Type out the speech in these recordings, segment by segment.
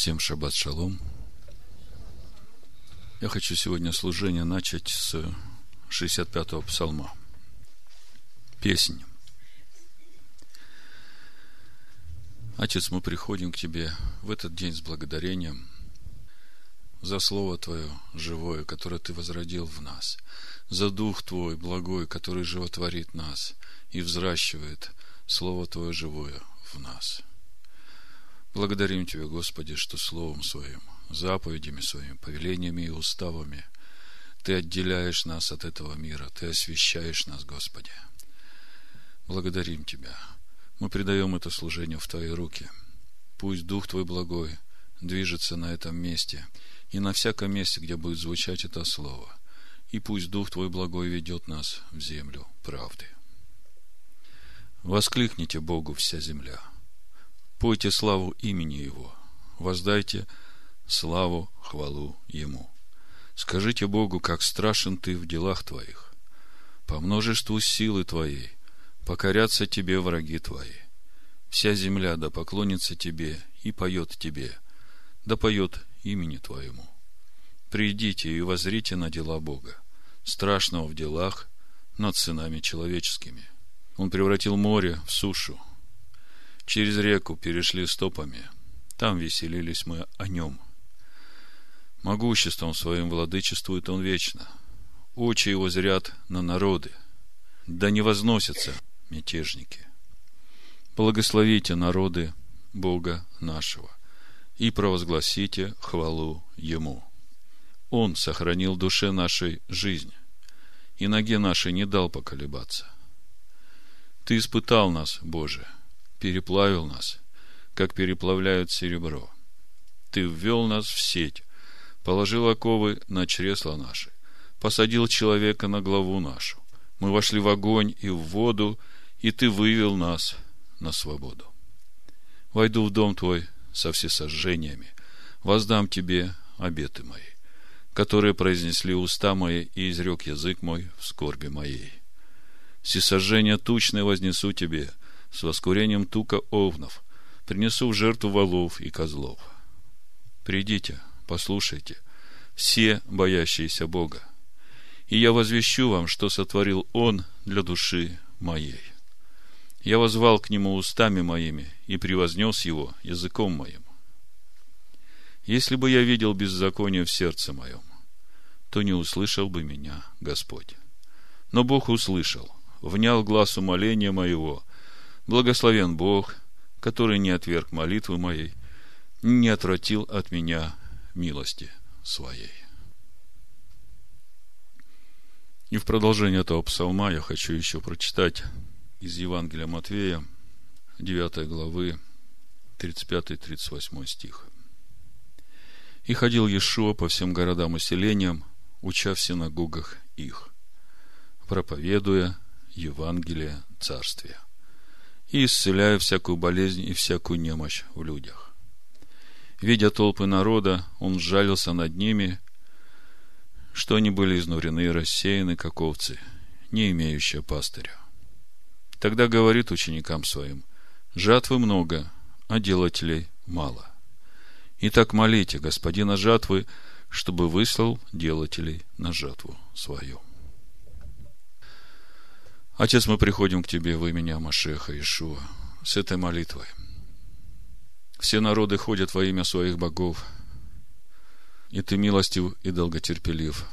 Всем шаббат шалом. Я хочу сегодня служение начать с 65-го псалма. Песнь. Отец, мы приходим к Тебе в этот день с благодарением за Слово Твое живое, которое Ты возродил в нас, за Дух Твой благой, который животворит нас и взращивает Слово Твое живое в нас – Благодарим Тебя, Господи, что Словом Своим, заповедями Своими, повелениями и уставами Ты отделяешь нас от этого мира, Ты освящаешь нас, Господи. Благодарим Тебя. Мы предаем это служение в Твои руки. Пусть Дух Твой благой движется на этом месте и на всяком месте, где будет звучать это Слово. И пусть Дух Твой благой ведет нас в землю правды. Воскликните Богу вся земля – Пойте славу имени Его, воздайте славу, хвалу Ему. Скажите Богу, как страшен Ты в делах Твоих. По множеству силы Твоей покорятся Тебе враги Твои. Вся земля да поклонится Тебе и поет Тебе, да поет имени Твоему. Придите и возрите на дела Бога, страшного в делах над сынами человеческими. Он превратил море в сушу, Через реку перешли стопами. Там веселились мы о нем. Могуществом своим владычествует он вечно. Очи его зрят на народы. Да не возносятся мятежники. Благословите народы Бога нашего и провозгласите хвалу Ему. Он сохранил душе нашей жизнь и ноге нашей не дал поколебаться. Ты испытал нас, Боже, — переплавил нас, как переплавляют серебро. Ты ввел нас в сеть, положил оковы на чресла наши, посадил человека на главу нашу. Мы вошли в огонь и в воду, и ты вывел нас на свободу. Войду в дом твой со всесожжениями, воздам тебе обеты мои, которые произнесли уста мои и изрек язык мой в скорби моей. Всесожжения тучные вознесу тебе, с воскурением тука овнов, принесу в жертву волов и козлов. Придите, послушайте, все боящиеся Бога, и я возвещу вам, что сотворил Он для души моей. Я возвал к Нему устами моими и превознес Его языком моим. Если бы я видел беззаконие в сердце моем, то не услышал бы меня Господь. Но Бог услышал, внял глаз умоления моего Благословен Бог, который не отверг молитвы моей, не отвратил от меня милости своей. И в продолжение этого псалма я хочу еще прочитать из Евангелия Матвея, 9 главы, 35-38 стих. «И ходил Иешуа по всем городам и селениям, уча в синагогах их, проповедуя Евангелие Царствия» и исцеляя всякую болезнь и всякую немощь в людях. Видя толпы народа, он сжалился над ними, что они были изнурены и рассеяны, как овцы, не имеющие пастыря. Тогда говорит ученикам своим, жатвы много, а делателей мало. Итак, молите господина жатвы, чтобы выслал делателей на жатву свою. Отец, мы приходим к Тебе в имени Амашеха Ишуа с этой молитвой. Все народы ходят во имя своих богов, и Ты милостив и долготерпелив.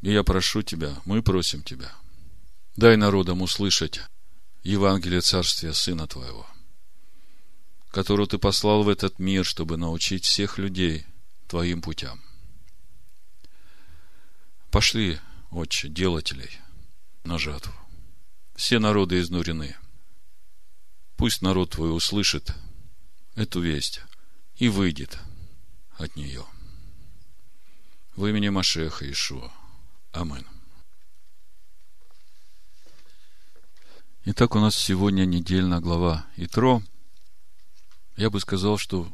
И я прошу Тебя, мы просим Тебя, дай народам услышать Евангелие Царствия Сына Твоего, которого Ты послал в этот мир, чтобы научить всех людей Твоим путям. Пошли, Отче, делателей – на жатву. Все народы изнурены. Пусть народ твой услышит эту весть и выйдет от нее. В имени Машеха Ишуа. Амин. Итак, у нас сегодня недельная глава Итро. Я бы сказал, что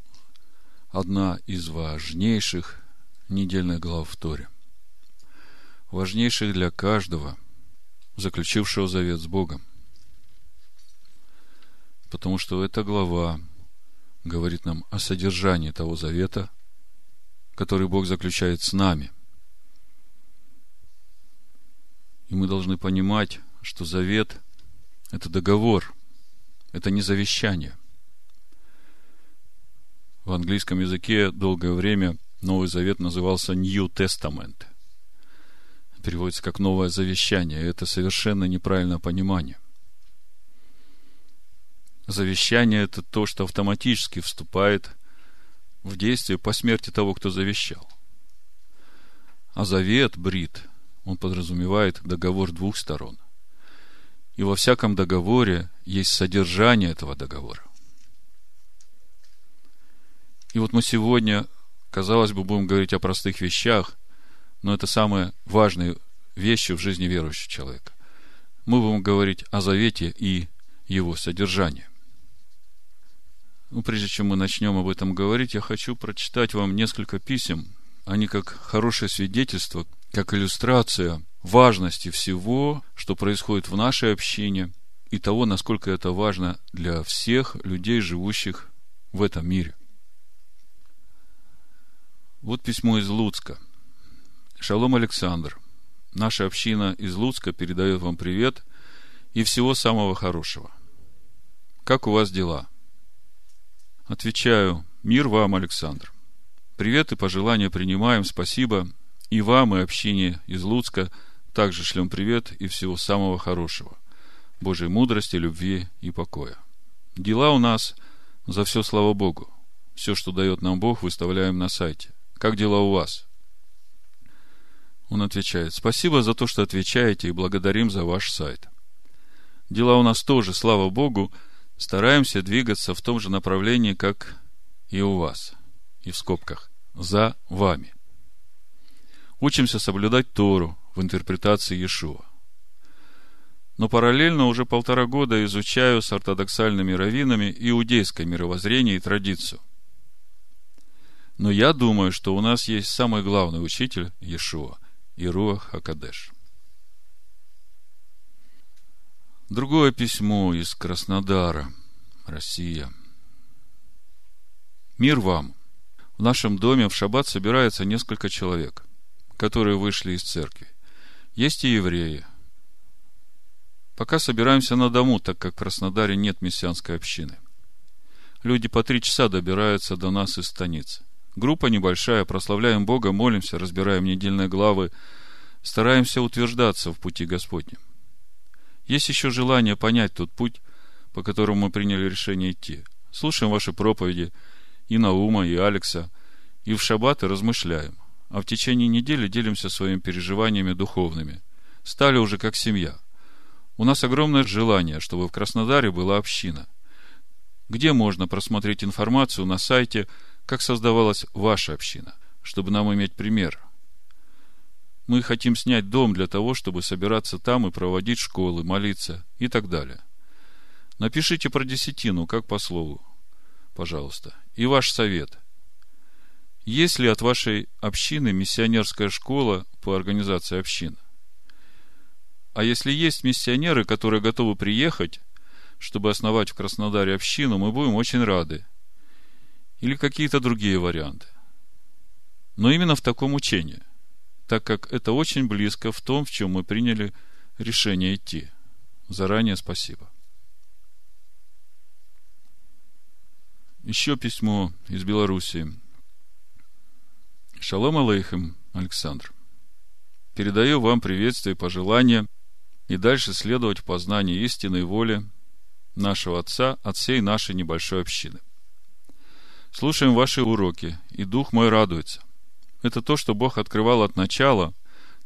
одна из важнейших недельных глав в Торе. Важнейших для каждого – заключившего завет с Богом. Потому что эта глава говорит нам о содержании того завета, который Бог заключает с нами. И мы должны понимать, что завет – это договор, это не завещание. В английском языке долгое время Новый Завет назывался New Testament. Переводится как новое завещание. Это совершенно неправильное понимание. Завещание – это то, что автоматически вступает в действие по смерти того, кто завещал. А завет, брит, он подразумевает договор двух сторон. И во всяком договоре есть содержание этого договора. И вот мы сегодня, казалось бы, будем говорить о простых вещах, но это самые важные вещи в жизни верующего человека. Мы будем говорить о завете и его содержании. Ну, прежде чем мы начнем об этом говорить, я хочу прочитать вам несколько писем. Они как хорошее свидетельство, как иллюстрация важности всего, что происходит в нашей общине, и того, насколько это важно для всех людей, живущих в этом мире. Вот письмо из Луцка. Шалом, Александр. Наша община из Луцка передает вам привет и всего самого хорошего. Как у вас дела? Отвечаю, мир вам, Александр. Привет и пожелания принимаем, спасибо. И вам, и общине из Луцка также шлем привет и всего самого хорошего. Божьей мудрости, любви и покоя. Дела у нас за все, слава Богу. Все, что дает нам Бог, выставляем на сайте. Как дела у вас? Он отвечает, спасибо за то, что отвечаете, и благодарим за ваш сайт. Дела у нас тоже, слава Богу, стараемся двигаться в том же направлении, как и у вас. И в скобках. За вами. Учимся соблюдать Тору в интерпретации Иешуа. Но параллельно уже полтора года изучаю с ортодоксальными раввинами иудейское мировоззрение и традицию. Но я думаю, что у нас есть самый главный учитель Иешуа, Ируах Хакадеш. Другое письмо из Краснодара, Россия. Мир вам. В нашем доме в шаббат собирается несколько человек, которые вышли из церкви. Есть и евреи. Пока собираемся на дому, так как в Краснодаре нет мессианской общины. Люди по три часа добираются до нас из станицы. Группа небольшая, прославляем Бога, молимся, разбираем недельные главы, стараемся утверждаться в пути Господнем. Есть еще желание понять тот путь, по которому мы приняли решение идти. Слушаем ваши проповеди и Наума, и Алекса, и в шаббаты размышляем. А в течение недели делимся своими переживаниями духовными. Стали уже как семья. У нас огромное желание, чтобы в Краснодаре была община. Где можно просмотреть информацию на сайте, как создавалась ваша община, чтобы нам иметь пример – мы хотим снять дом для того, чтобы собираться там и проводить школы, молиться и так далее. Напишите про десятину, как по слову, пожалуйста. И ваш совет. Есть ли от вашей общины миссионерская школа по организации общин? А если есть миссионеры, которые готовы приехать, чтобы основать в Краснодаре общину, мы будем очень рады. Или какие-то другие варианты. Но именно в таком учении – так как это очень близко в том, в чем мы приняли решение идти. Заранее спасибо. Еще письмо из Белоруссии. Шалом алейхим, Александр. Передаю вам приветствие и пожелания и дальше следовать в познании истинной воли нашего Отца от всей нашей небольшой общины. Слушаем ваши уроки, и дух мой радуется – это то, что Бог открывал от начала,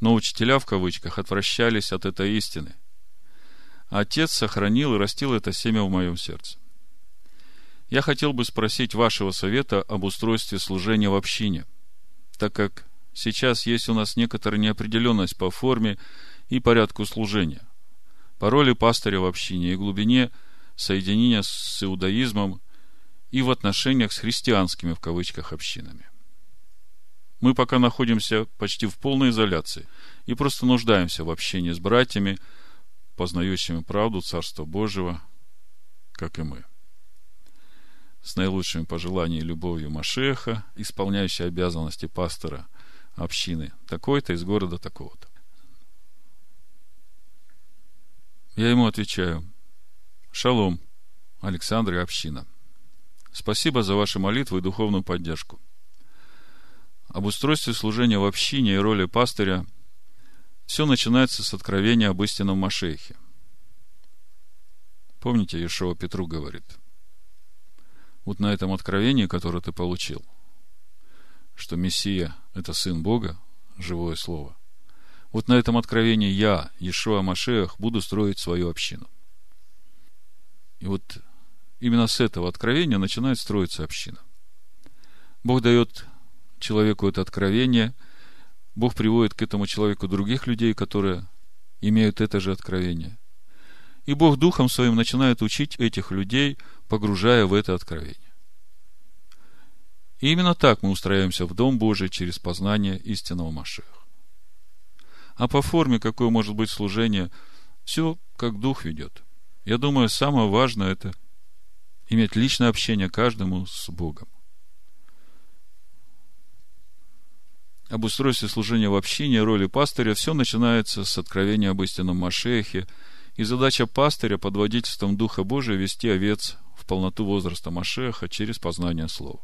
но учителя в кавычках отвращались от этой истины. Отец сохранил и растил это семя в моем сердце. Я хотел бы спросить вашего совета об устройстве служения в общине, так как сейчас есть у нас некоторая неопределенность по форме и порядку служения, по роли пастыря в общине и глубине соединения с иудаизмом и в отношениях с христианскими в кавычках общинами. Мы пока находимся почти в полной изоляции и просто нуждаемся в общении с братьями, познающими правду Царства Божьего, как и мы. с наилучшими пожеланиями и любовью Машеха, исполняющий обязанности пастора общины такой-то из города такого-то. Я ему отвечаю, шалом, Александр и община. Спасибо за ваши молитвы и духовную поддержку. Об устройстве служения в общине и роли пастыря все начинается с откровения об истинном Машехе. Помните, Ешова Петру говорит, вот на этом откровении, которое ты получил, что Мессия – это Сын Бога, живое Слово, вот на этом откровении я, Ешуа Машех, буду строить свою общину. И вот именно с этого откровения начинает строиться община. Бог дает человеку это откровение, Бог приводит к этому человеку других людей, которые имеют это же откровение. И Бог Духом Своим начинает учить этих людей, погружая в это откровение. И именно так мы устраиваемся в Дом Божий через познание истинного Машеха. А по форме, какое может быть служение, все как Дух ведет. Я думаю, самое важное это иметь личное общение каждому с Богом. Об устройстве служения в общине, роли пастыря, все начинается с откровения об истинном Машехе, и задача пастыря под водительством Духа Божия вести овец в полноту возраста Машеха через познание Слова.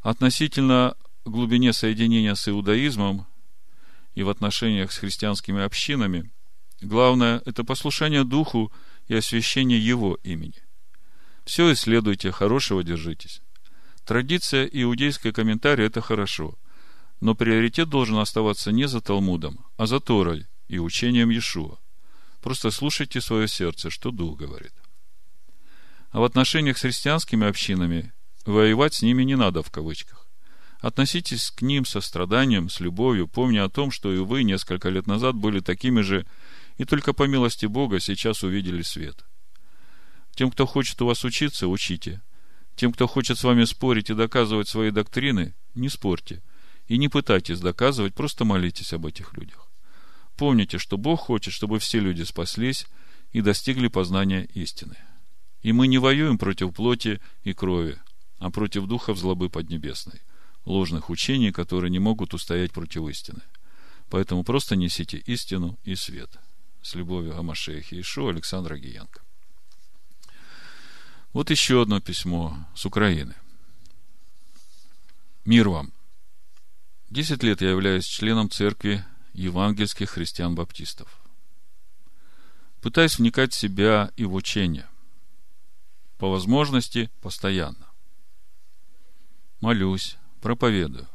Относительно глубине соединения с иудаизмом и в отношениях с христианскими общинами, главное – это послушание Духу и освящение Его имени. Все исследуйте, хорошего держитесь. Традиция и иудейская комментарий – это хорошо, но приоритет должен оставаться не за Талмудом, а за Торой и учением Иешуа. Просто слушайте свое сердце, что Дух говорит. А в отношениях с христианскими общинами воевать с ними не надо в кавычках. Относитесь к ним со страданием, с любовью, помня о том, что и вы несколько лет назад были такими же, и только по милости Бога сейчас увидели свет. Тем, кто хочет у вас учиться, учите. Тем, кто хочет с вами спорить и доказывать свои доктрины, не спорьте. И не пытайтесь доказывать, просто молитесь об этих людях. Помните, что Бог хочет, чтобы все люди спаслись и достигли познания истины. И мы не воюем против плоти и крови, а против духов злобы поднебесной ложных учений, которые не могут устоять против истины. Поэтому просто несите истину и свет. С любовью о Машехе Ишу Александра Гиенко. Вот еще одно письмо с Украины. Мир вам. Десять лет я являюсь членом церкви евангельских христиан-баптистов. Пытаюсь вникать в себя и в учение. По возможности постоянно. Молюсь, проповедую.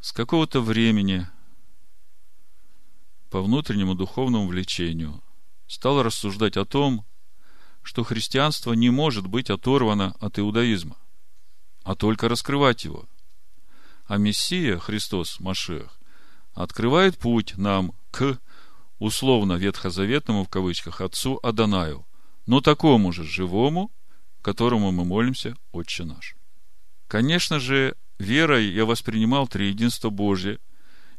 С какого-то времени по внутреннему духовному влечению стал рассуждать о том, что христианство не может быть оторвано от иудаизма, а только раскрывать его. А Мессия, Христос, Машех, открывает путь нам к условно ветхозаветному в кавычках отцу Адонаю, но такому же живому, которому мы молимся, Отче наш. Конечно же, верой я воспринимал триединство Божье,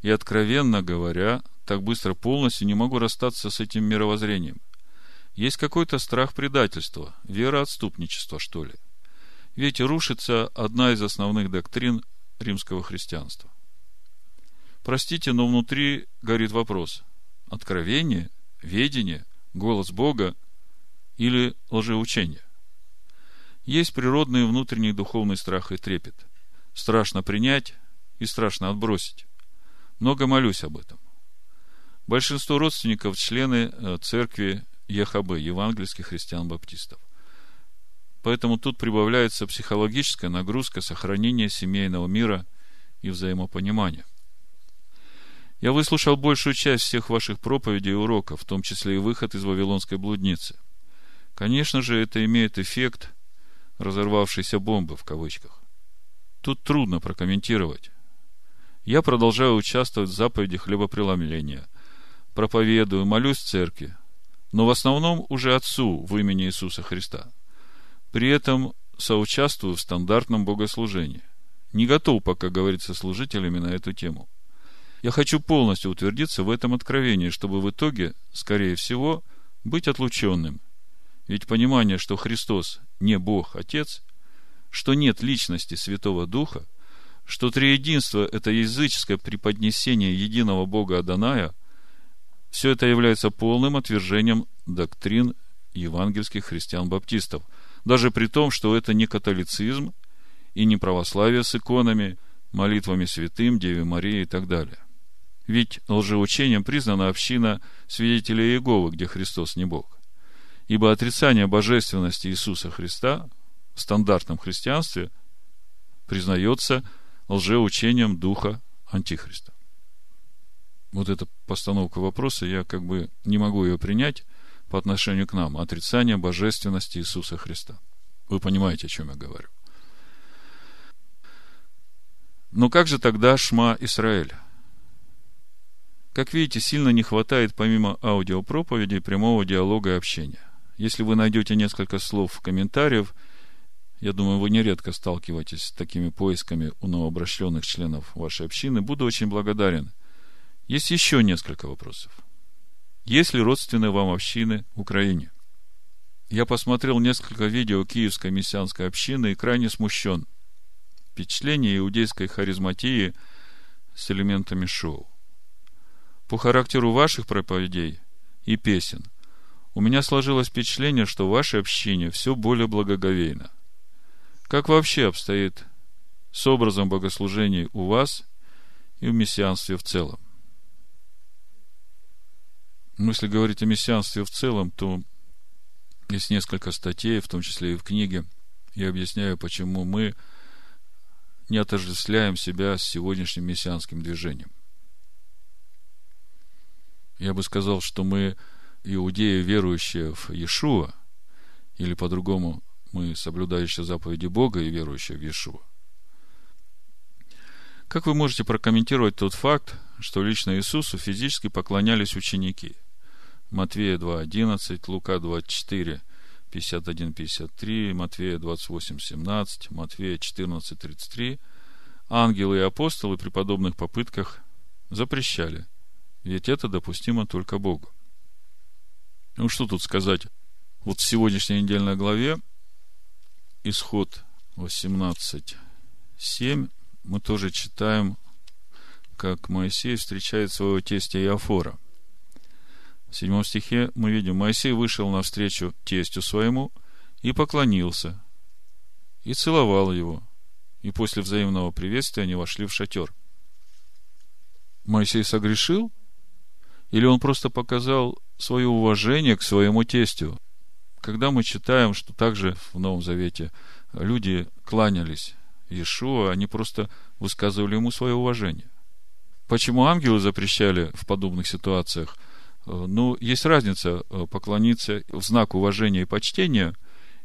и, откровенно говоря, так быстро полностью не могу расстаться с этим мировоззрением. Есть какой-то страх предательства, вера отступничества, что ли. Ведь рушится одна из основных доктрин римского христианства. Простите, но внутри горит вопрос. Откровение, ведение, голос Бога или лжеучение? Есть природный внутренний духовный страх и трепет – страшно принять и страшно отбросить. Много молюсь об этом. Большинство родственников – члены э, церкви ЕХБ, евангельских христиан-баптистов. Поэтому тут прибавляется психологическая нагрузка сохранения семейного мира и взаимопонимания. Я выслушал большую часть всех ваших проповедей и уроков, в том числе и выход из Вавилонской блудницы. Конечно же, это имеет эффект разорвавшейся бомбы в кавычках. Тут трудно прокомментировать. Я продолжаю участвовать в заповеди хлебопреломления, проповедую, молюсь в церкви, но в основном уже Отцу в имени Иисуса Христа. При этом соучаствую в стандартном богослужении. Не готов пока говорить со служителями на эту тему. Я хочу полностью утвердиться в этом откровении, чтобы в итоге, скорее всего, быть отлученным. Ведь понимание, что Христос не Бог Отец, что нет личности Святого Духа, что триединство – это языческое преподнесение единого Бога Аданая, все это является полным отвержением доктрин евангельских христиан-баптистов, даже при том, что это не католицизм и не православие с иконами, молитвами святым, Деве Марии и так далее. Ведь лжеучением признана община свидетелей Иеговы, где Христос не Бог. Ибо отрицание божественности Иисуса Христа в стандартном христианстве признается лжеучением духа Антихриста. Вот эта постановка вопроса, я как бы не могу ее принять по отношению к нам. Отрицание божественности Иисуса Христа. Вы понимаете, о чем я говорю. Но как же тогда Шма Израиль? Как видите, сильно не хватает помимо аудиопроповедей прямого диалога и общения. Если вы найдете несколько слов в комментариях, я думаю, вы нередко сталкиваетесь с такими поисками у новообращенных членов вашей общины. Буду очень благодарен. Есть еще несколько вопросов. Есть ли родственные вам общины в Украине? Я посмотрел несколько видео Киевской мессианской общины и крайне смущен. Впечатление иудейской харизматии с элементами шоу. По характеру ваших проповедей и песен у меня сложилось впечатление, что в вашей общине все более благоговейно. Как вообще обстоит с образом богослужений у вас и в мессианстве в целом? Ну, если говорить о мессианстве в целом, то есть несколько статей, в том числе и в книге. Я объясняю, почему мы не отождествляем себя с сегодняшним мессианским движением. Я бы сказал, что мы иудеи, верующие в Иешуа, или по-другому мы соблюдающие заповеди Бога и верующие в Иешуа. Как вы можете прокомментировать тот факт, что лично Иисусу физически поклонялись ученики? Матвея 2.11, Лука 24, 51-53, Матвея 28-17, Матвея 14-33. Ангелы и апостолы при подобных попытках запрещали, ведь это допустимо только Богу. Ну, что тут сказать? Вот в сегодняшней недельной главе исход 18.7 мы тоже читаем, как Моисей встречает своего тестя Иофора. В седьмом стихе мы видим, Моисей вышел навстречу тестю своему и поклонился, и целовал его, и после взаимного приветствия они вошли в шатер. Моисей согрешил? Или он просто показал свое уважение к своему тестю? Когда мы читаем, что также в Новом Завете люди кланялись Иешуа, они просто высказывали ему свое уважение. Почему ангелы запрещали в подобных ситуациях? Э, ну, есть разница э, поклониться в знак уважения и почтения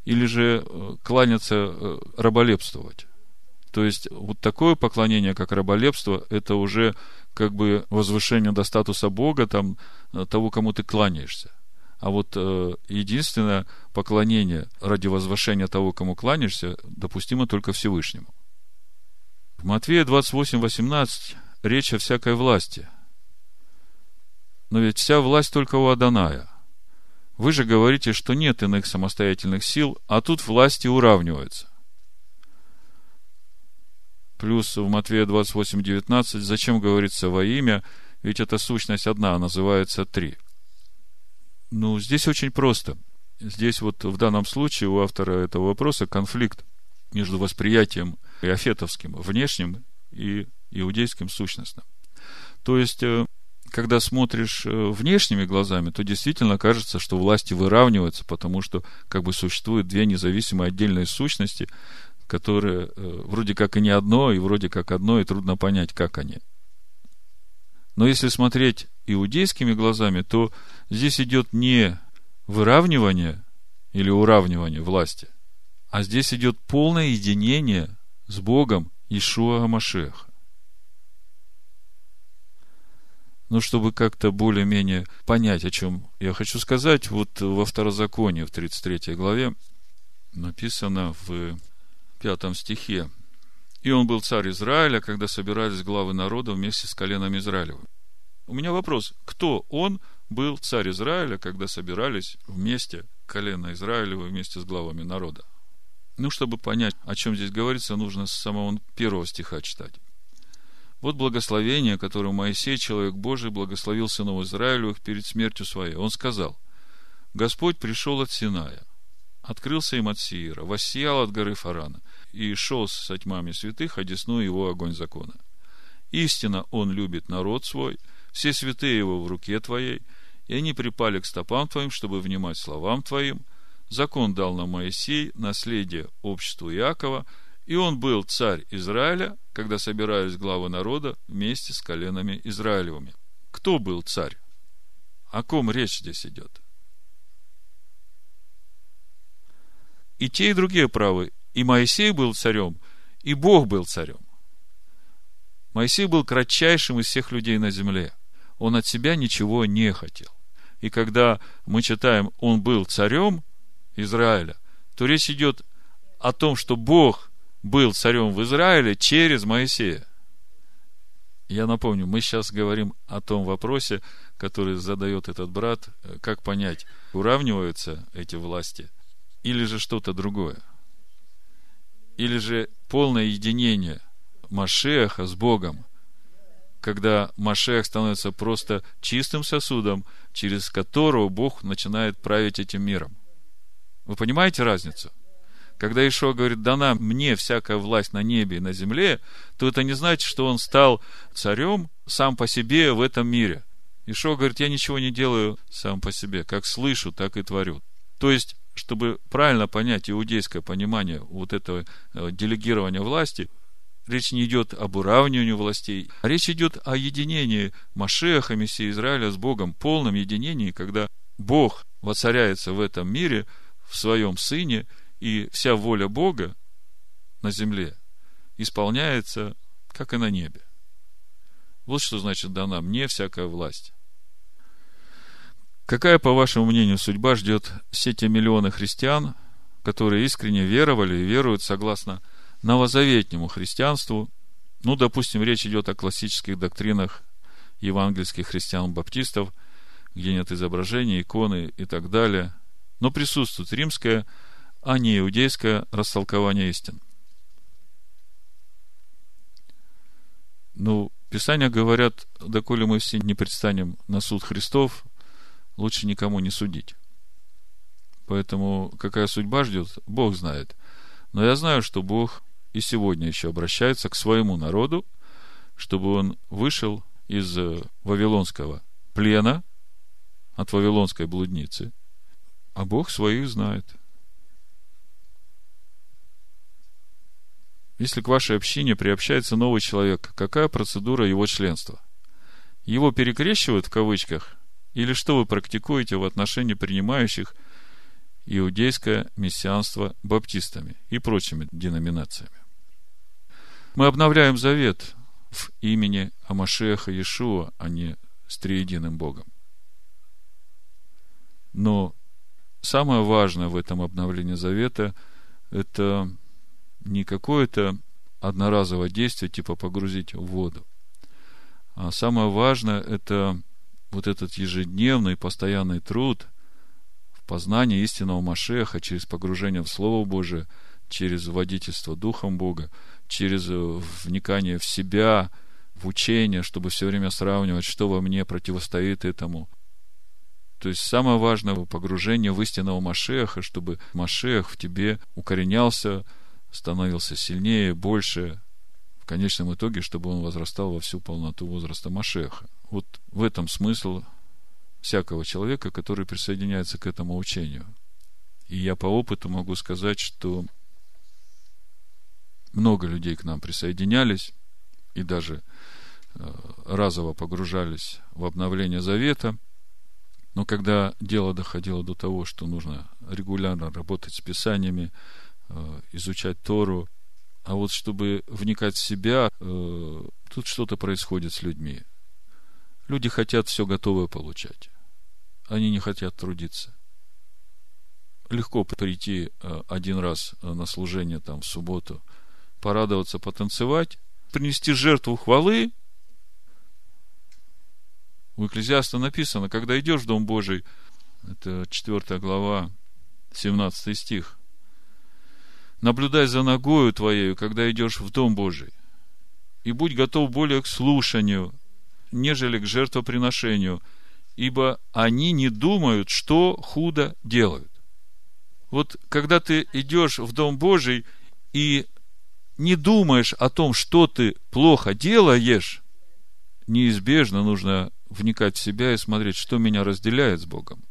или же э, кланяться раболепствовать. То есть, вот такое поклонение, как раболепство, это уже как бы возвышение до статуса Бога, там, того, кому ты кланяешься. А вот э, единственное поклонение ради возвышения того, кому кланяешься, допустимо только Всевышнему. В Матвея 28, 18 речь о всякой власти. Но ведь вся власть только у Аданая. Вы же говорите, что нет иных самостоятельных сил, а тут власти уравниваются. Плюс в Матвея 28, 19 зачем говорится во имя, ведь эта сущность одна, а называется три – ну, здесь очень просто. Здесь вот в данном случае у автора этого вопроса конфликт между восприятием иофетовским, внешним и иудейским сущностным. То есть, э, когда смотришь э, внешними глазами, то действительно кажется, что власти выравниваются, потому что как бы существуют две независимые отдельные сущности, которые э, вроде как и не одно, и вроде как одно, и трудно понять, как они. Но если смотреть иудейскими глазами, то здесь идет не выравнивание или уравнивание власти, а здесь идет полное единение с Богом Ишуа Машеха. Ну, чтобы как-то более-менее понять, о чем я хочу сказать, вот во Второзаконии, в 33 главе, написано в пятом стихе, и он был царь Израиля, когда собирались главы народа вместе с коленом Израилевым. У меня вопрос, кто он был царь Израиля, когда собирались вместе колено Израилева вместе с главами народа? Ну, чтобы понять, о чем здесь говорится, нужно с самого первого стиха читать. Вот благословение, которое Моисей, человек Божий, благословил сынов Израилевых перед смертью своей. Он сказал, Господь пришел от Синая, открылся им от Сиира, воссиял от горы Фарана, и шел со тьмами святых, одесную его огонь закона. Истинно он любит народ свой, все святые его в руке твоей, и они припали к стопам твоим, чтобы внимать словам твоим. Закон дал нам Моисей, наследие обществу Иакова, и он был царь Израиля, когда собирались главы народа вместе с коленами Израилевыми. Кто был царь? О ком речь здесь идет? И те, и другие правы. И Моисей был царем, и Бог был царем. Моисей был кратчайшим из всех людей на земле. Он от себя ничего не хотел. И когда мы читаем, он был царем Израиля, то речь идет о том, что Бог был царем в Израиле через Моисея. Я напомню, мы сейчас говорим о том вопросе, который задает этот брат, как понять, уравниваются эти власти или же что-то другое. Или же полное единение Машеха с Богом, когда Машех становится просто чистым сосудом, через которого Бог начинает править этим миром. Вы понимаете разницу? Когда Ишо говорит, дана мне всякая власть на небе и на земле, то это не значит, что он стал царем сам по себе в этом мире. Ишо говорит, я ничего не делаю сам по себе. Как слышу, так и творю. То есть, чтобы правильно понять иудейское понимание вот этого э, делегирования власти, речь не идет об уравнивании властей, а речь идет о единении Машеха, Мессии Израиля с Богом, полном единении, когда Бог воцаряется в этом мире в своем Сыне – и вся воля Бога на земле исполняется, как и на небе. Вот что значит дана мне всякая власть. Какая, по вашему мнению, судьба ждет все те миллионы христиан, которые искренне веровали и веруют согласно новозаветнему христианству? Ну, допустим, речь идет о классических доктринах евангельских христиан-баптистов, где нет изображений, иконы и так далее. Но присутствует римская а не иудейское растолкование истин. Ну, Писания говорят, доколе мы все не предстанем на суд Христов, лучше никому не судить. Поэтому какая судьба ждет, Бог знает. Но я знаю, что Бог и сегодня еще обращается к своему народу, чтобы он вышел из вавилонского плена, от вавилонской блудницы, а Бог своих знает – Если к вашей общине приобщается новый человек, какая процедура его членства? Его перекрещивают в кавычках? Или что вы практикуете в отношении принимающих иудейское мессианство баптистами и прочими деноминациями? Мы обновляем завет в имени Амашеха Иешуа, а не с триединым Богом. Но самое важное в этом обновлении завета – это не какое-то одноразовое действие, типа погрузить в воду. А самое важное – это вот этот ежедневный, постоянный труд в познании истинного Машеха через погружение в Слово Божие, через водительство Духом Бога, через вникание в себя, в учение, чтобы все время сравнивать, что во мне противостоит этому. То есть самое важное погружение в истинного Машеха, чтобы Машех в тебе укоренялся – становился сильнее, больше, в конечном итоге, чтобы он возрастал во всю полноту возраста Машеха. Вот в этом смысл всякого человека, который присоединяется к этому учению. И я по опыту могу сказать, что много людей к нам присоединялись и даже э, разово погружались в обновление завета. Но когда дело доходило до того, что нужно регулярно работать с Писаниями, изучать Тору, а вот чтобы вникать в себя, э, тут что-то происходит с людьми. Люди хотят все готовое получать. Они не хотят трудиться. Легко прийти э, один раз на служение там в субботу, порадоваться, потанцевать, принести жертву хвалы. У Экклезиаста написано, когда идешь в Дом Божий, это 4 глава, 17 стих – Наблюдай за ногою твоею, когда идешь в Дом Божий. И будь готов более к слушанию, нежели к жертвоприношению, ибо они не думают, что худо делают. Вот когда ты идешь в Дом Божий и не думаешь о том, что ты плохо делаешь, неизбежно нужно вникать в себя и смотреть, что меня разделяет с Богом.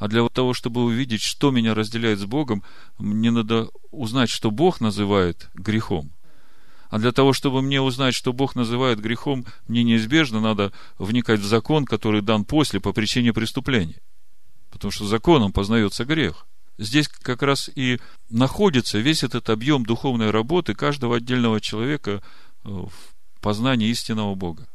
А для того, чтобы увидеть, что меня разделяет с Богом, мне надо узнать, что Бог называет грехом. А для того, чтобы мне узнать, что Бог называет грехом, мне неизбежно надо вникать в закон, который дан после по причине преступления. Потому что законом познается грех. Здесь как раз и находится весь этот объем духовной работы каждого отдельного человека э, в познании истинного Бога.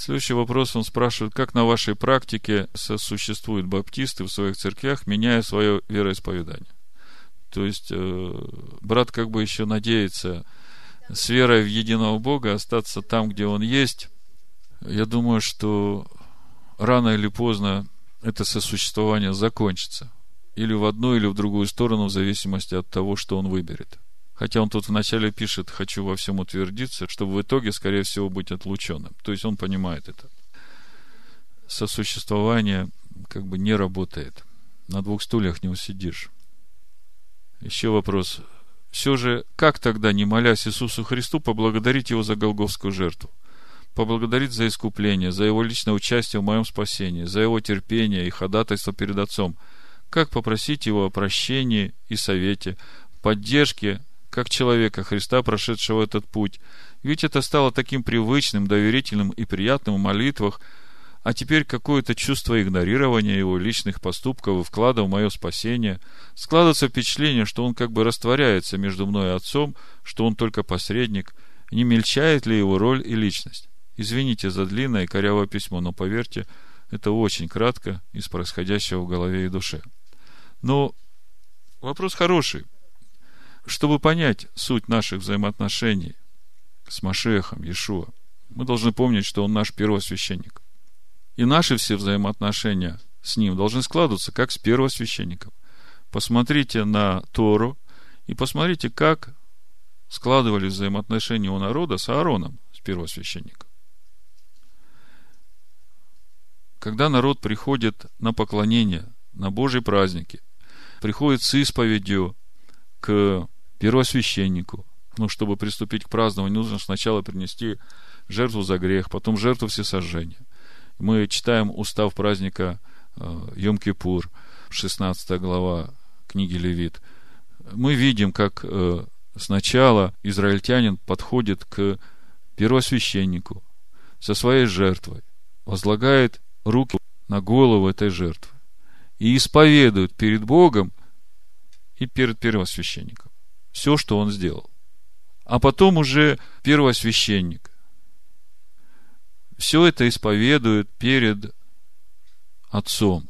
Следующий вопрос он спрашивает, как на вашей практике сосуществуют баптисты в своих церквях, меняя свое вероисповедание. То есть, э, брат как бы еще надеется с верой в единого Бога остаться там, где он есть. Я думаю, что рано или поздно это сосуществование закончится. Или в одну, или в другую сторону, в зависимости от того, что он выберет. Хотя он тут вначале пишет, хочу во всем утвердиться, чтобы в итоге, скорее всего, быть отлученным. То есть он понимает это. Сосуществование как бы не работает. На двух стульях не усидишь. Еще вопрос. Все же, как тогда, не молясь Иисусу Христу, поблагодарить Его за Голговскую жертву? Поблагодарить за искупление, за Его личное участие в моем спасении, за Его терпение и ходатайство перед Отцом. Как попросить Его о прощении и совете, поддержке как человека Христа, прошедшего этот путь. Ведь это стало таким привычным, доверительным и приятным в молитвах, а теперь какое-то чувство игнорирования его личных поступков и вклада в мое спасение. Складывается впечатление, что он как бы растворяется между мной и отцом, что он только посредник. Не мельчает ли его роль и личность? Извините за длинное и корявое письмо, но поверьте, это очень кратко из происходящего в голове и душе. Но вопрос хороший – чтобы понять суть наших взаимоотношений с Машехом, Иешуа, мы должны помнить, что он наш первосвященник. И наши все взаимоотношения с ним должны складываться как с первосвященником. Посмотрите на Тору и посмотрите, как складывались взаимоотношения у народа с Аароном, с первосвященником. Когда народ приходит на поклонение, на Божьи праздники, приходит с исповедью к первосвященнику. Ну, чтобы приступить к празднованию, нужно сначала принести жертву за грех, потом жертву всесожжения. Мы читаем устав праздника э, Йом-Кипур, 16 глава книги Левит. Мы видим, как э, сначала израильтянин подходит к первосвященнику со своей жертвой, возлагает руки на голову этой жертвы и исповедует перед Богом и перед первосвященником. Все, что он сделал. А потом уже первосвященник. Все это исповедует перед Отцом.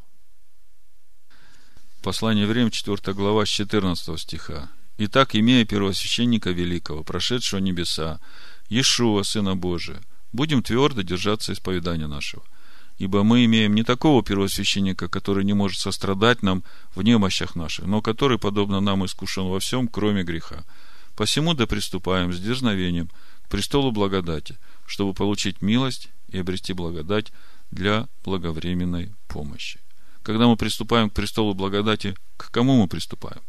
Послание Время, 4 глава, с 14 стиха. Итак, имея первосвященника великого, прошедшего небеса, Иешуа, Сына Божия, будем твердо держаться исповедания нашего – Ибо мы имеем не такого первосвященника, который не может сострадать нам в немощах наших, но который, подобно нам, искушен во всем, кроме греха. Посему да приступаем с дерзновением к престолу благодати, чтобы получить милость и обрести благодать для благовременной помощи. Когда мы приступаем к престолу благодати, к кому мы приступаем?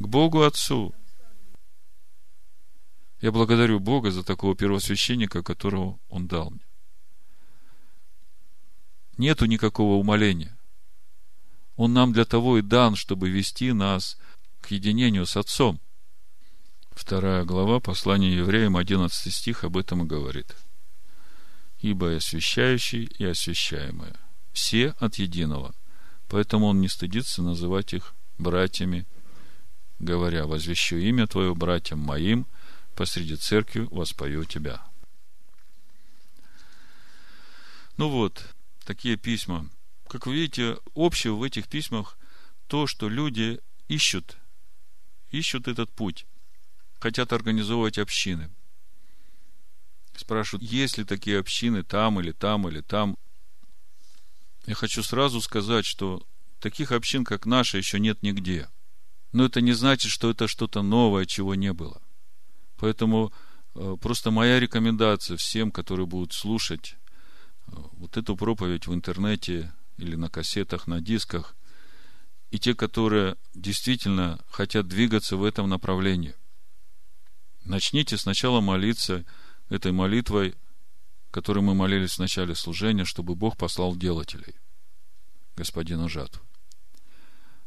К Богу Отцу. Я благодарю Бога за такого первосвященника, которого Он дал мне нету никакого умоления. Он нам для того и дан, чтобы вести нас к единению с Отцом. Вторая глава послания евреям, 11 стих об этом и говорит. Ибо и освящающий, и освящаемые, все от единого. Поэтому он не стыдится называть их братьями, говоря, возвещу имя Твое братьям моим, посреди церкви воспою Тебя. Ну вот, такие письма. Как вы видите, общее в этих письмах то, что люди ищут, ищут этот путь, хотят организовывать общины. Спрашивают, есть ли такие общины там или там или там. Я хочу сразу сказать, что таких общин, как наша, еще нет нигде. Но это не значит, что это что-то новое, чего не было. Поэтому э, просто моя рекомендация всем, которые будут слушать вот эту проповедь в интернете или на кассетах, на дисках, и те, которые действительно хотят двигаться в этом направлении. Начните сначала молиться этой молитвой, которой мы молились в начале служения, чтобы Бог послал делателей, господину жатвы.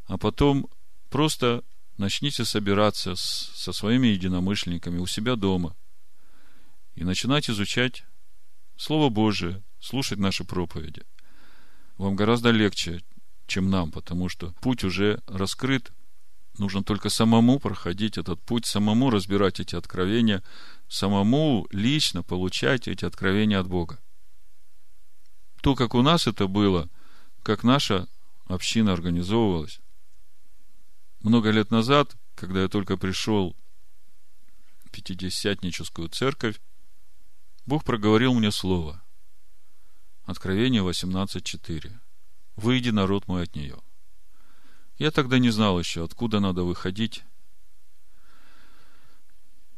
А потом просто начните собираться с, со своими единомышленниками у себя дома и начинать изучать Слово Божие, слушать наши проповеди. Вам гораздо легче, чем нам, потому что путь уже раскрыт. Нужно только самому проходить этот путь, самому разбирать эти откровения, самому лично получать эти откровения от Бога. То, как у нас это было, как наша община организовывалась, много лет назад, когда я только пришел в Пятидесятническую церковь, Бог проговорил мне слово. Откровение 18.4. «Выйди, народ мой, от нее». Я тогда не знал еще, откуда надо выходить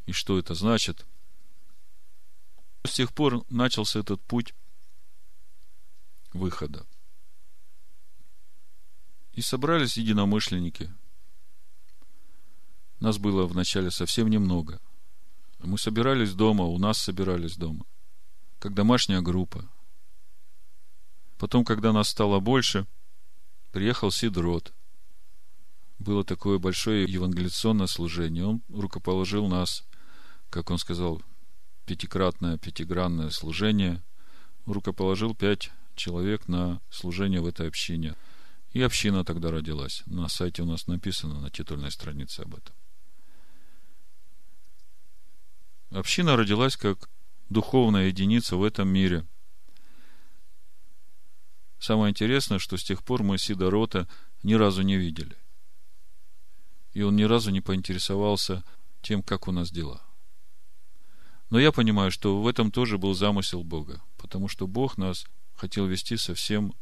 и что это значит. С тех пор начался этот путь выхода. И собрались единомышленники – нас было вначале совсем немного. Мы собирались дома, у нас собирались дома. Как домашняя группа. Потом, когда нас стало больше, приехал Сидрот. Было такое большое евангелиционное служение. Он рукоположил нас, как он сказал, пятикратное, пятигранное служение. Рукоположил пять человек на служение в этой общине. И община тогда родилась. На сайте у нас написано на титульной странице об этом. Община родилась как духовная единица в этом мире. Самое интересное, что с тех пор мы Сидорота ни разу не видели. И он ни разу не поинтересовался тем, как у нас дела. Но я понимаю, что в этом тоже был замысел Бога, потому что Бог нас хотел вести совсем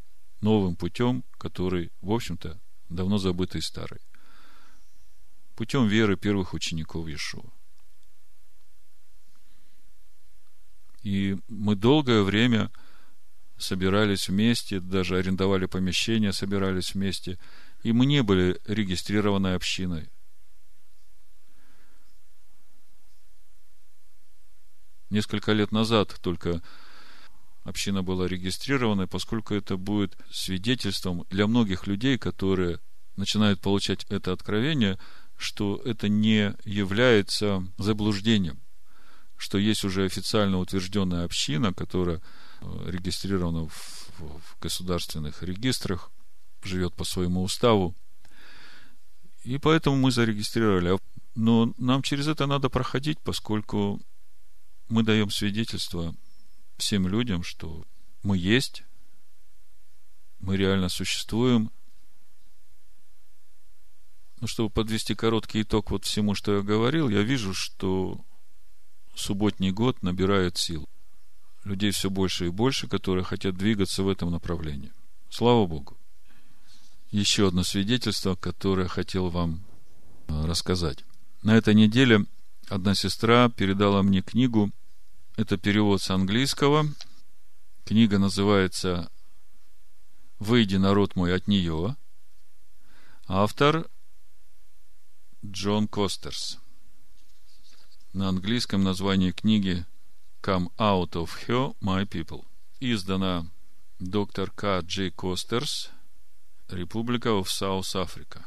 новым путем, который, в общем-то, давно забытый старый. Путем веры первых учеников Иешуа. И мы долгое время собирались вместе, даже арендовали помещение, собирались вместе. И мы не были регистрированной общиной. Несколько лет назад только община была регистрирована, поскольку это будет свидетельством для многих людей, которые начинают получать это откровение, что это не является заблуждением что есть уже официально утвержденная община, которая регистрирована в, в государственных регистрах, живет по своему уставу. И поэтому мы зарегистрировали. Но нам через это надо проходить, поскольку мы даем свидетельство всем людям, что мы есть, мы реально существуем. Ну, чтобы подвести короткий итог вот всему, что я говорил, я вижу, что субботний год набирает сил. Людей все больше и больше, которые хотят двигаться в этом направлении. Слава Богу. Еще одно свидетельство, которое хотел вам э, рассказать. На этой неделе одна сестра передала мне книгу. Это перевод с английского. Книга называется «Выйди, народ мой, от нее». Автор Джон Костерс – на английском название книги Come Out of Her, My People. Издана доктор К. Джей Костерс, Республика of South Africa.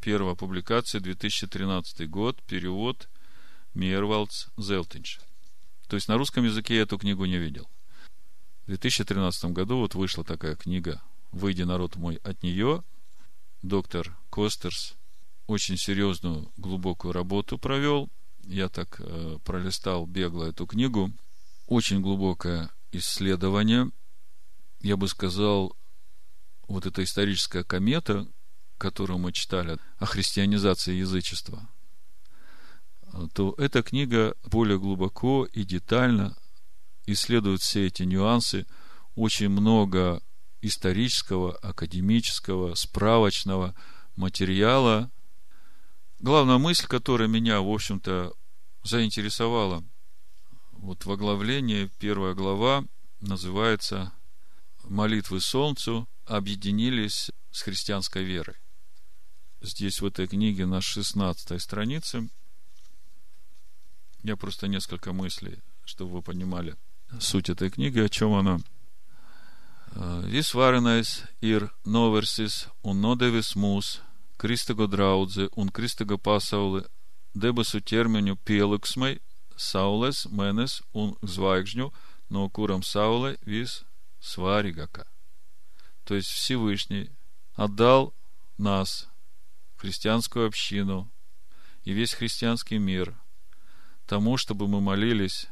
Первая публикация 2013 год, перевод Мейервалдс Зелтинч. То есть на русском языке я эту книгу не видел. В 2013 году вот вышла такая книга «Выйди, народ мой, от нее». Доктор Костерс очень серьезную, глубокую работу провел – я так э, пролистал бегло эту книгу. Очень глубокое исследование. Я бы сказал, вот эта историческая комета, которую мы читали о христианизации язычества, то эта книга более глубоко и детально исследует все эти нюансы. Очень много исторического, академического, справочного материала. Главная мысль, которая меня, в общем-то, заинтересовала, вот в оглавлении, первая глава, называется «Молитвы солнцу объединились с христианской верой». Здесь, в этой книге, на 16 странице, я просто несколько мыслей, чтобы вы понимали суть этой книги, о чем она. Visvarenais ir noversis un nodevis mūs, Kristago draudze un Kristago pasauli debesu ķermeņu pieliksmai, saules, mēnes un zvaigžņu, no kurам saule висваригака. То есть Всевышний отдал нас, христианскую общину и весь христианский мир тому, чтобы мы молились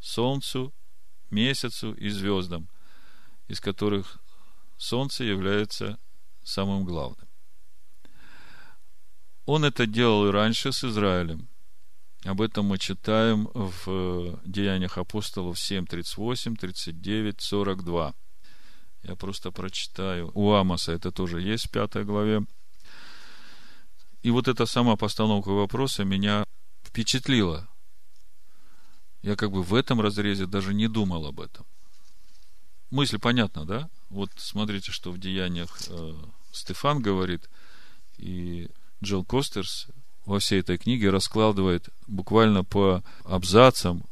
солнцу, месяцу и звездам, из которых солнце является самым главным. Он это делал и раньше с Израилем. Об этом мы читаем в Деяниях апостолов 7, 38, 39, 42. Я просто прочитаю. У Амоса это тоже есть в пятой главе. И вот эта сама постановка вопроса меня впечатлила. Я как бы в этом разрезе даже не думал об этом. Мысль понятна, да? Вот смотрите, что в Деяниях э, Стефан говорит, и Джон Костерс во всей этой книге раскладывает буквально по абзацам,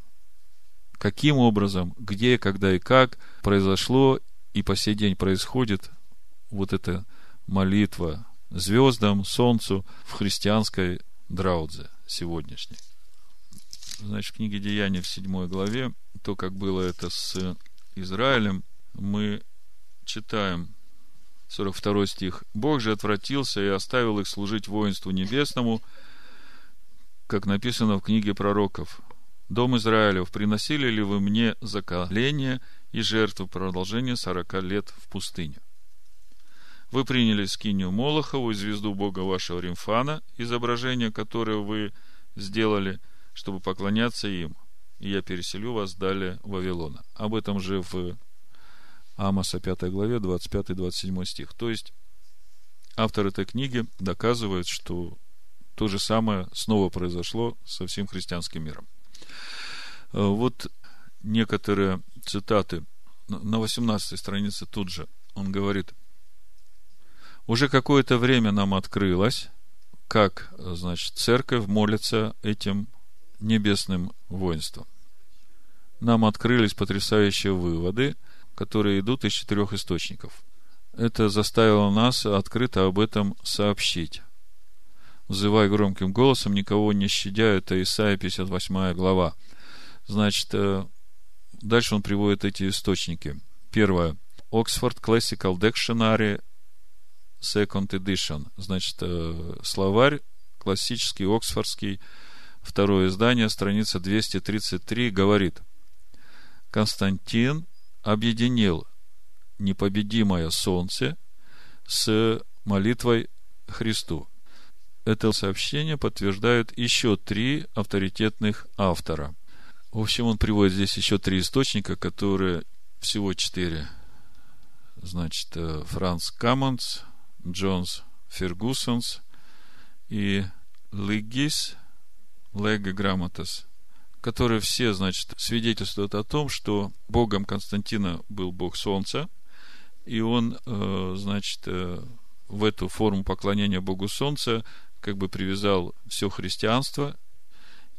каким образом, где, когда и как произошло и по сей день происходит вот эта молитва звездам, солнцу в христианской драудзе сегодняшней. Значит, в книге Деяний в седьмой главе, то, как было это с Израилем, мы читаем 42 стих. «Бог же отвратился и оставил их служить воинству небесному, как написано в книге пророков. Дом Израилев, приносили ли вы мне заколение и жертву продолжение сорока лет в пустыню? Вы приняли скинию Молохову и звезду Бога вашего Римфана, изображение, которое вы сделали, чтобы поклоняться им, и я переселю вас далее в Вавилона. Об этом же в Амоса 5 главе 25-27 стих. То есть, автор этой книги доказывает, что то же самое снова произошло со всем христианским миром. Э, вот некоторые цитаты на 18 странице тут же. Он говорит, уже какое-то время нам открылось, как, значит, церковь молится этим небесным воинством. Нам открылись потрясающие выводы, которые идут из четырех источников. Это заставило нас открыто об этом сообщить взывай громким голосом, никого не щадя, это Исайя 58 глава. Значит, э, дальше он приводит эти источники. Первое. Oxford Classical Dictionary Second Edition. Значит, э, словарь классический, оксфордский, второе издание, страница 233, говорит, Константин объединил непобедимое солнце с молитвой Христу это сообщение подтверждают еще три авторитетных автора. В общем, он приводит здесь еще три источника, которые всего четыре. Значит, э, Франц Каммонс, Джонс Фергусонс и Лигис Лега Грамотас, которые все, значит, свидетельствуют о том, что Богом Константина был Бог Солнца, и он, э, значит, э, в эту форму поклонения Богу Солнца как бы привязал все христианство,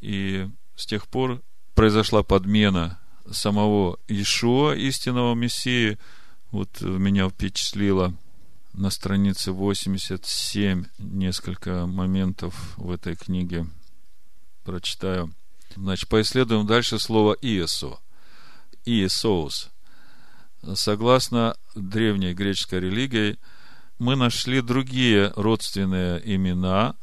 и с тех пор произошла подмена самого Ишуа, истинного Мессии. Вот меня впечатлило на странице 87 несколько моментов в этой книге. Прочитаю. Значит, поисследуем дальше слово «иесо». «Иесоус». Согласно древней греческой религии – мы нашли другие родственные имена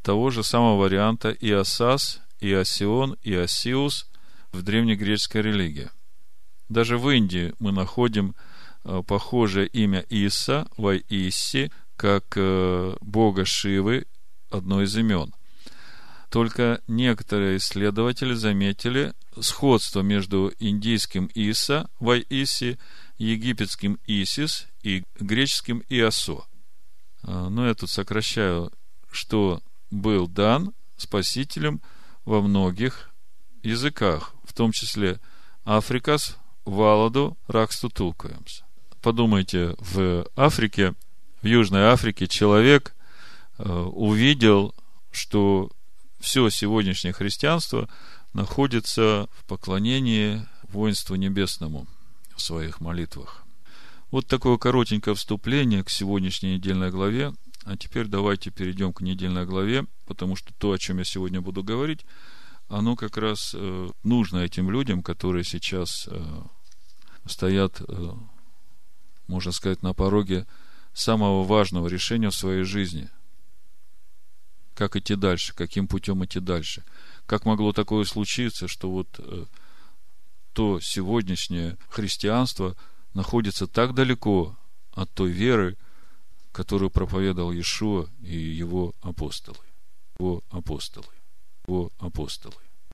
того же самого варианта Иосас, Иосион, Иосиус в древнегреческой религии. Даже в Индии мы находим э, похожее имя Иса, Вайисси, как э, бога Шивы, одно из имен. Только некоторые исследователи заметили сходство между индийским Иса, Вайиси, египетским Исис и греческим Иосо. А, но я тут сокращаю, что был дан Спасителем во многих языках, в том числе Африкас, Валаду, Раксту Тулкаемс. Подумайте, в Африке, в Южной Африке человек э, увидел, что все сегодняшнее христианство находится в поклонении воинству небесному в своих молитвах. Вот такое коротенькое вступление к сегодняшней недельной главе. А теперь давайте перейдем к недельной главе, потому что то, о чем я сегодня буду говорить, оно как раз э, нужно этим людям, которые сейчас э, стоят, э, можно сказать, на пороге самого важного решения в своей жизни. Как идти дальше, каким путем идти дальше. Как могло такое случиться, что вот то сегодняшнее христианство находится так далеко от той веры, которую проповедовал Иешуа и его апостолы. Его апостолы. Его апостолы.